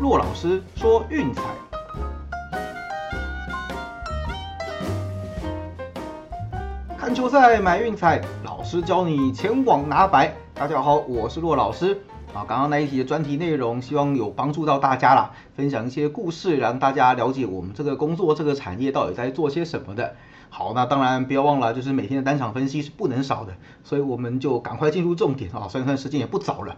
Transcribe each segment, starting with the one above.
骆老师说运彩。看球赛买运彩，老师教你前往拿白。大家好，我是骆老师。啊，刚刚那一题的专题内容，希望有帮助到大家啦，分享一些故事，让大家了解我们这个工作、这个产业到底在做些什么的。好，那当然不要忘了，就是每天的单场分析是不能少的，所以我们就赶快进入重点啊，算算时间也不早了。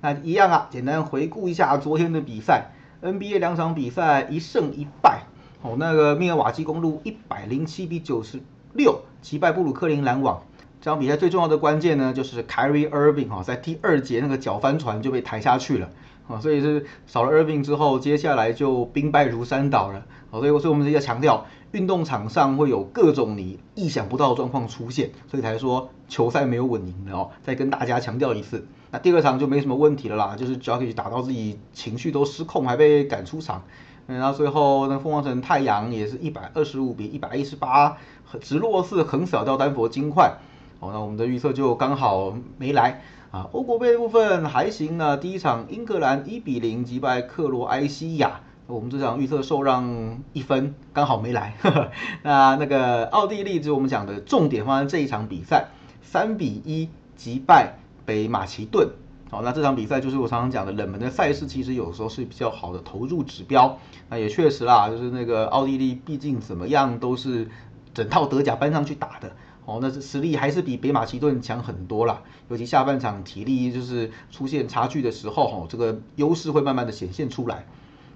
那一样啊，简单回顾一下昨天的比赛，NBA 两场比赛一胜一败。哦，那个密尔瓦基公路一百零七比九十六击败布鲁克林篮网。这场比赛最重要的关键呢，就是 Kyrie Irving 哈，在第二节那个脚翻船就被抬下去了，啊，所以是少了 Irving 之后，接下来就兵败如山倒了，好，所以所以我们直接强调，运动场上会有各种你意想不到的状况出现，所以才说球赛没有稳赢的哦，再跟大家强调一次。那第二场就没什么问题了啦，就是 Jokic 打到自己情绪都失控，还被赶出场，然后最后那凤凰城太阳也是一百二十五比一百一十八，直落四横扫掉丹佛金块。好，那我们的预测就刚好没来啊。欧国杯的部分还行呢，第一场英格兰一比零击败克罗埃西亚，我们这场预测受让一分，刚好没来。那那个奥地利，就我们讲的重点放在这一场比赛，三比一击败北马其顿。好，那这场比赛就是我常常讲的冷门的赛事，其实有时候是比较好的投入指标。那也确实啦，就是那个奥地利，毕竟怎么样都是整套德甲搬上去打的。哦，那是实力还是比北马其顿强很多啦，尤其下半场体力就是出现差距的时候，哦，这个优势会慢慢的显现出来。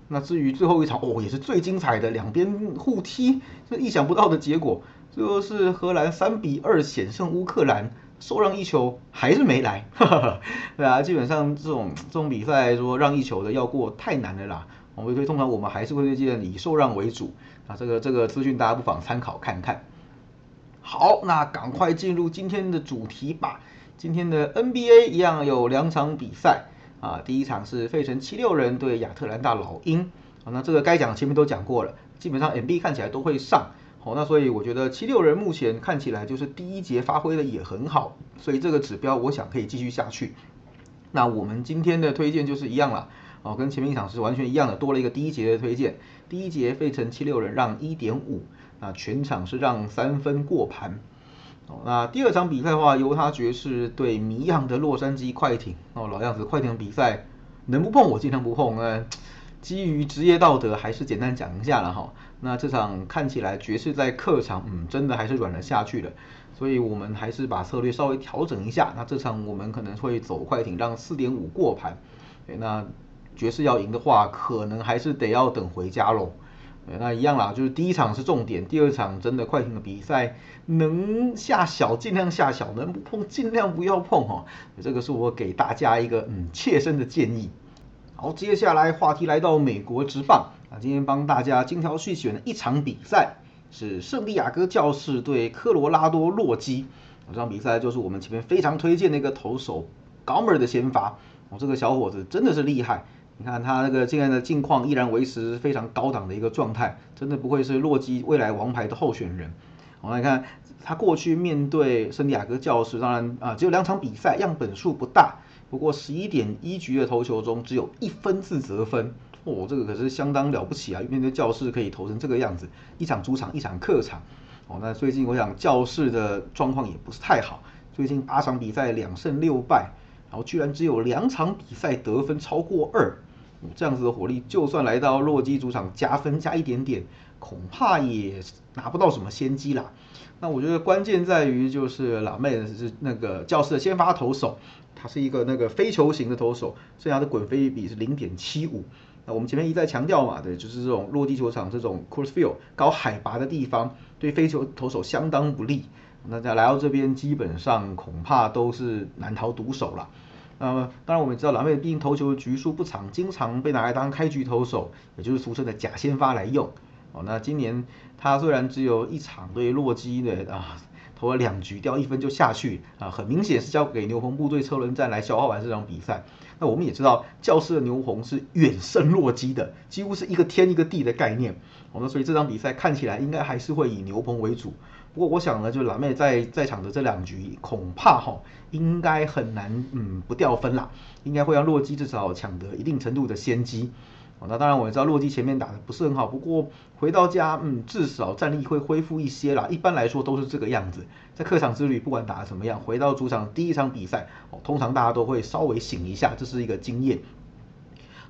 那至于最后一场，哦，也是最精彩的，两边互踢，这意想不到的结果，最后是荷兰三比二险胜乌克兰，受让一球还是没来，哈哈对啊，基本上这种这种比赛说让一球的要过太难了啦。我们所以通常我们还是会推荐以受让为主，啊，这个这个资讯大家不妨参考看看。好，那赶快进入今天的主题吧。今天的 NBA 一样有两场比赛啊，第一场是费城七六人对亚特兰大老鹰啊，那这个该讲前面都讲过了，基本上 NB 看起来都会上。好，那所以我觉得七六人目前看起来就是第一节发挥的也很好，所以这个指标我想可以继续下去。那我们今天的推荐就是一样了，哦，跟前面一场是完全一样的，多了一个第一节的推荐。第一节费城七六人让一点五。那全场是让三分过盘，哦，那第二场比赛的话，犹他爵士对迷样的洛杉矶快艇，哦，老样子，快艇比赛能不碰我尽量不碰，呃，基于职业道德，还是简单讲一下了哈。那这场看起来爵士在客场，嗯，真的还是软了下去了，所以我们还是把策略稍微调整一下。那这场我们可能会走快艇，让四点五过盘，那爵士要赢的话，可能还是得要等回家喽。那一样啦，就是第一场是重点，第二场真的快艇的比赛能下小尽量下小，能不碰尽量不要碰哈。这个是我给大家一个嗯切身的建议。好，接下来话题来到美国职棒啊，今天帮大家精挑细选的一场比赛是圣地亚哥教士对科罗拉多洛基。这场比赛就是我们前面非常推荐的一个投手高门的先发，哦，这个小伙子真的是厉害。你看他那个现在的境况依然维持非常高档的一个状态，真的不愧是洛基未来王牌的候选人。我们来看他过去面对圣地亚哥教士，当然啊只有两场比赛，样本数不大，不过十一点一局的投球中只有一分自责分，哦，这个可是相当了不起啊！面对教士可以投成这个样子，一场主场一场客场，哦，那最近我想教士的状况也不是太好，最近八场比赛两胜六败，然后居然只有两场比赛得分超过二。这样子的火力，就算来到洛基主场加分加一点点，恐怕也拿不到什么先机啦。那我觉得关键在于就是老妹是那个教室的先发投手，他是一个那个飞球型的投手，所以他的滚飞比是零点七五。那我们前面一再强调嘛，对，就是这种落地球场这种 course field 高海拔的地方，对飞球投手相当不利。那在来到这边，基本上恐怕都是难逃毒手了。呃，当然我们知道蓝妹毕竟投球局数不长，经常被拿来当开局投手，也就是俗称的假先发来用。哦，那今年他虽然只有一场对洛基的啊投了两局掉一分就下去啊，很明显是交给牛棚部队车轮战来消耗完这场比赛。那我们也知道教室的牛棚是远胜洛基的，几乎是一个天一个地的概念。哦，那所以这场比赛看起来应该还是会以牛棚为主。不过我想呢，就蓝妹在在场的这两局，恐怕哈应该很难，嗯，不掉分啦，应该会让洛基至少抢得一定程度的先机。那当然我也知道洛基前面打的不是很好，不过回到家，嗯，至少战力会恢复一些啦。一般来说都是这个样子。在客场之旅，不管打的怎么样，回到主场第一场比赛，哦，通常大家都会稍微醒一下，这是一个经验。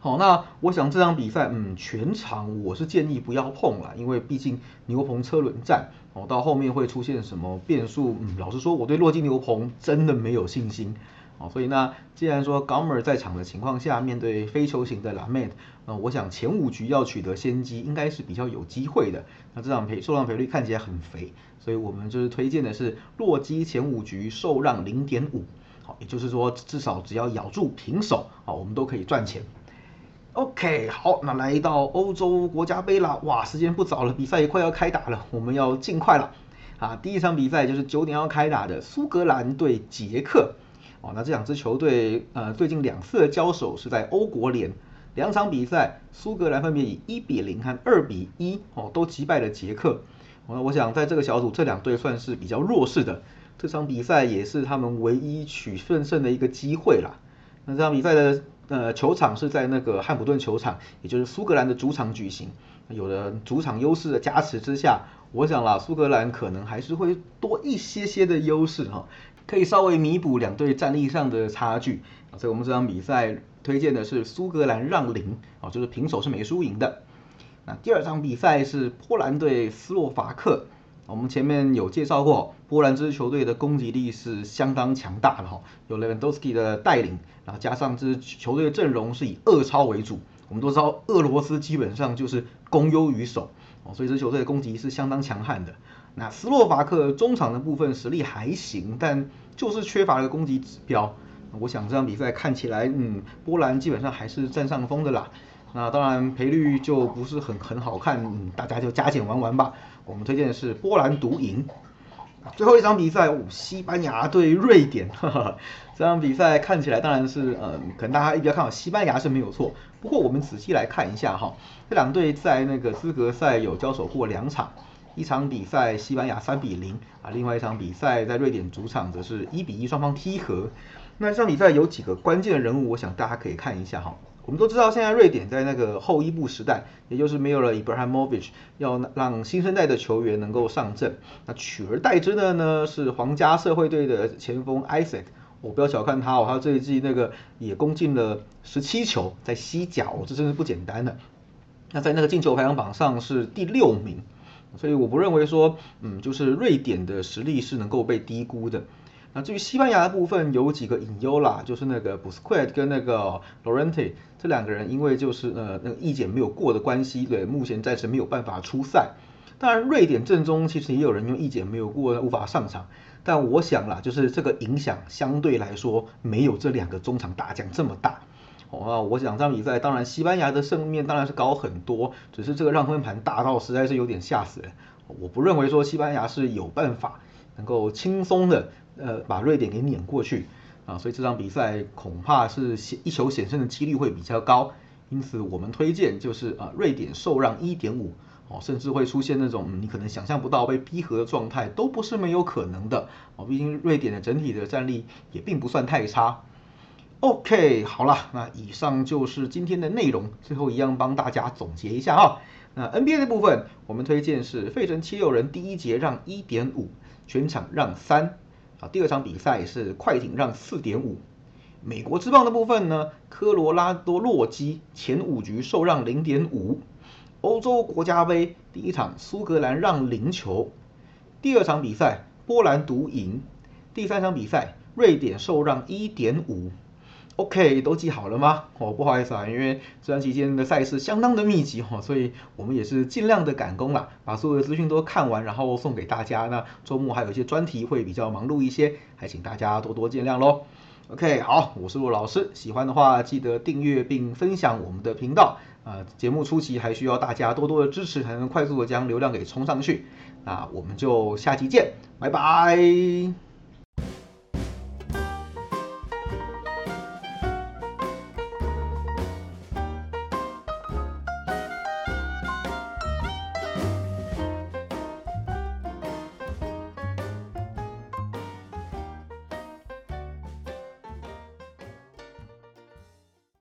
好，那我想这场比赛，嗯，全场我是建议不要碰了，因为毕竟牛棚车轮战，哦，到后面会出现什么变数，嗯，老实说，我对洛基牛棚真的没有信心。哦，所以那既然说 Gomer 在场的情况下，面对非球型的 Lamet，那我想前五局要取得先机，应该是比较有机会的。那这场赔受让赔率看起来很肥，所以我们就是推荐的是洛基前五局受让零点五，好，也就是说至少只要咬住平手，好，我们都可以赚钱。OK，好，那来到欧洲国家杯了，哇，时间不早了，比赛也快要开打了，我们要尽快了。啊，第一场比赛就是九点要开打的苏格兰对捷克。哦，那这两支球队，呃，最近两次的交手是在欧国联，两场比赛，苏格兰分别以一比零和二比一，哦，都击败了捷克。哦，我想在这个小组，这两队算是比较弱势的，这场比赛也是他们唯一取胜胜的一个机会啦。那这场比赛的呃球场是在那个汉普顿球场，也就是苏格兰的主场举行。有了主场优势的加持之下，我想啦，苏格兰可能还是会多一些些的优势哈。可以稍微弥补两队战力上的差距啊，所以我们这场比赛推荐的是苏格兰让零啊，就是平手是没输赢的。那第二场比赛是波兰对斯洛伐克，我们前面有介绍过，波兰这支球队的攻击力是相当强大的哈，有 Lewandowski 的带领，然后加上这支球队的阵容是以二超为主，我们都知道俄罗斯基本上就是攻优于守哦，所以这球队的攻击是相当强悍的。那斯洛伐克中场的部分实力还行，但就是缺乏了攻击指标。我想这场比赛看起来，嗯，波兰基本上还是占上风的啦。那当然赔率就不是很很好看，嗯，大家就加减玩玩吧。我们推荐的是波兰独赢。最后一场比赛，西班牙对瑞典。这场比赛看起来当然是，嗯，可能大家比较看好西班牙是没有错。不过我们仔细来看一下哈，这两队在那个资格赛有交手过两场。一场比赛西班牙三比零啊，另外一场比赛在瑞典主场则是一比一双方踢和。那这场比赛有几个关键的人物，我想大家可以看一下哈。我们都知道现在瑞典在那个后伊布时代，也就是没有了 Ibrahimovic，要让新生代的球员能够上阵。那取而代之的呢是皇家社会队的前锋 Isaac，我不要小看他哦，他这一季那个也攻进了十七球，在西甲哦，这真是不简单的。那在那个进球排行榜上是第六名。所以我不认为说，嗯，就是瑞典的实力是能够被低估的。那至于西班牙的部分，有几个隐忧啦，就是那个 b u s q u e t 跟那个 Lorente 这两个人，因为就是呃那个意检没有过的关系，对，目前暂时没有办法出赛。当然，瑞典阵中其实也有人用意检没有过无法上场，但我想啦，就是这个影响相对来说没有这两个中场大将这么大。哦，我想这场比赛，当然西班牙的胜面当然是高很多，只是这个让分盘大到实在是有点吓死人。我不认为说西班牙是有办法能够轻松的呃把瑞典给碾过去啊，所以这场比赛恐怕是险一球险胜的几率会比较高。因此我们推荐就是啊瑞典受让一点五哦，甚至会出现那种你可能想象不到被逼和的状态，都不是没有可能的哦。毕竟瑞典的整体的战力也并不算太差。OK，好了，那以上就是今天的内容。最后一样帮大家总结一下啊。那 NBA 的部分，我们推荐是费城七六人第一节让一点五，全场让三啊。第二场比赛是快艇让四点五。美国之棒的部分呢，科罗拉多洛基前五局受让零点五。欧洲国家杯第一场苏格兰让零球，第二场比赛波兰独赢，第三场比赛瑞典受让一点五。OK，都记好了吗？哦，不好意思啊，因为这段期间的赛事相当的密集哈，所以我们也是尽量的赶工啦，把所有的资讯都看完，然后送给大家。那周末还有一些专题会比较忙碌一些，还请大家多多见谅喽。OK，好，我是陆老师，喜欢的话记得订阅并分享我们的频道啊。节目初期还需要大家多多的支持，才能快速的将流量给冲上去。那我们就下期见，拜拜。